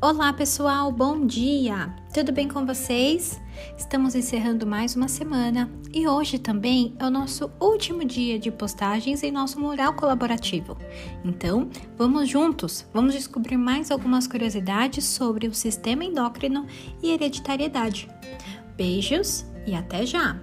Olá pessoal, bom dia! Tudo bem com vocês? Estamos encerrando mais uma semana e hoje também é o nosso último dia de postagens em nosso mural colaborativo. Então, vamos juntos, vamos descobrir mais algumas curiosidades sobre o sistema endócrino e hereditariedade. Beijos e até já!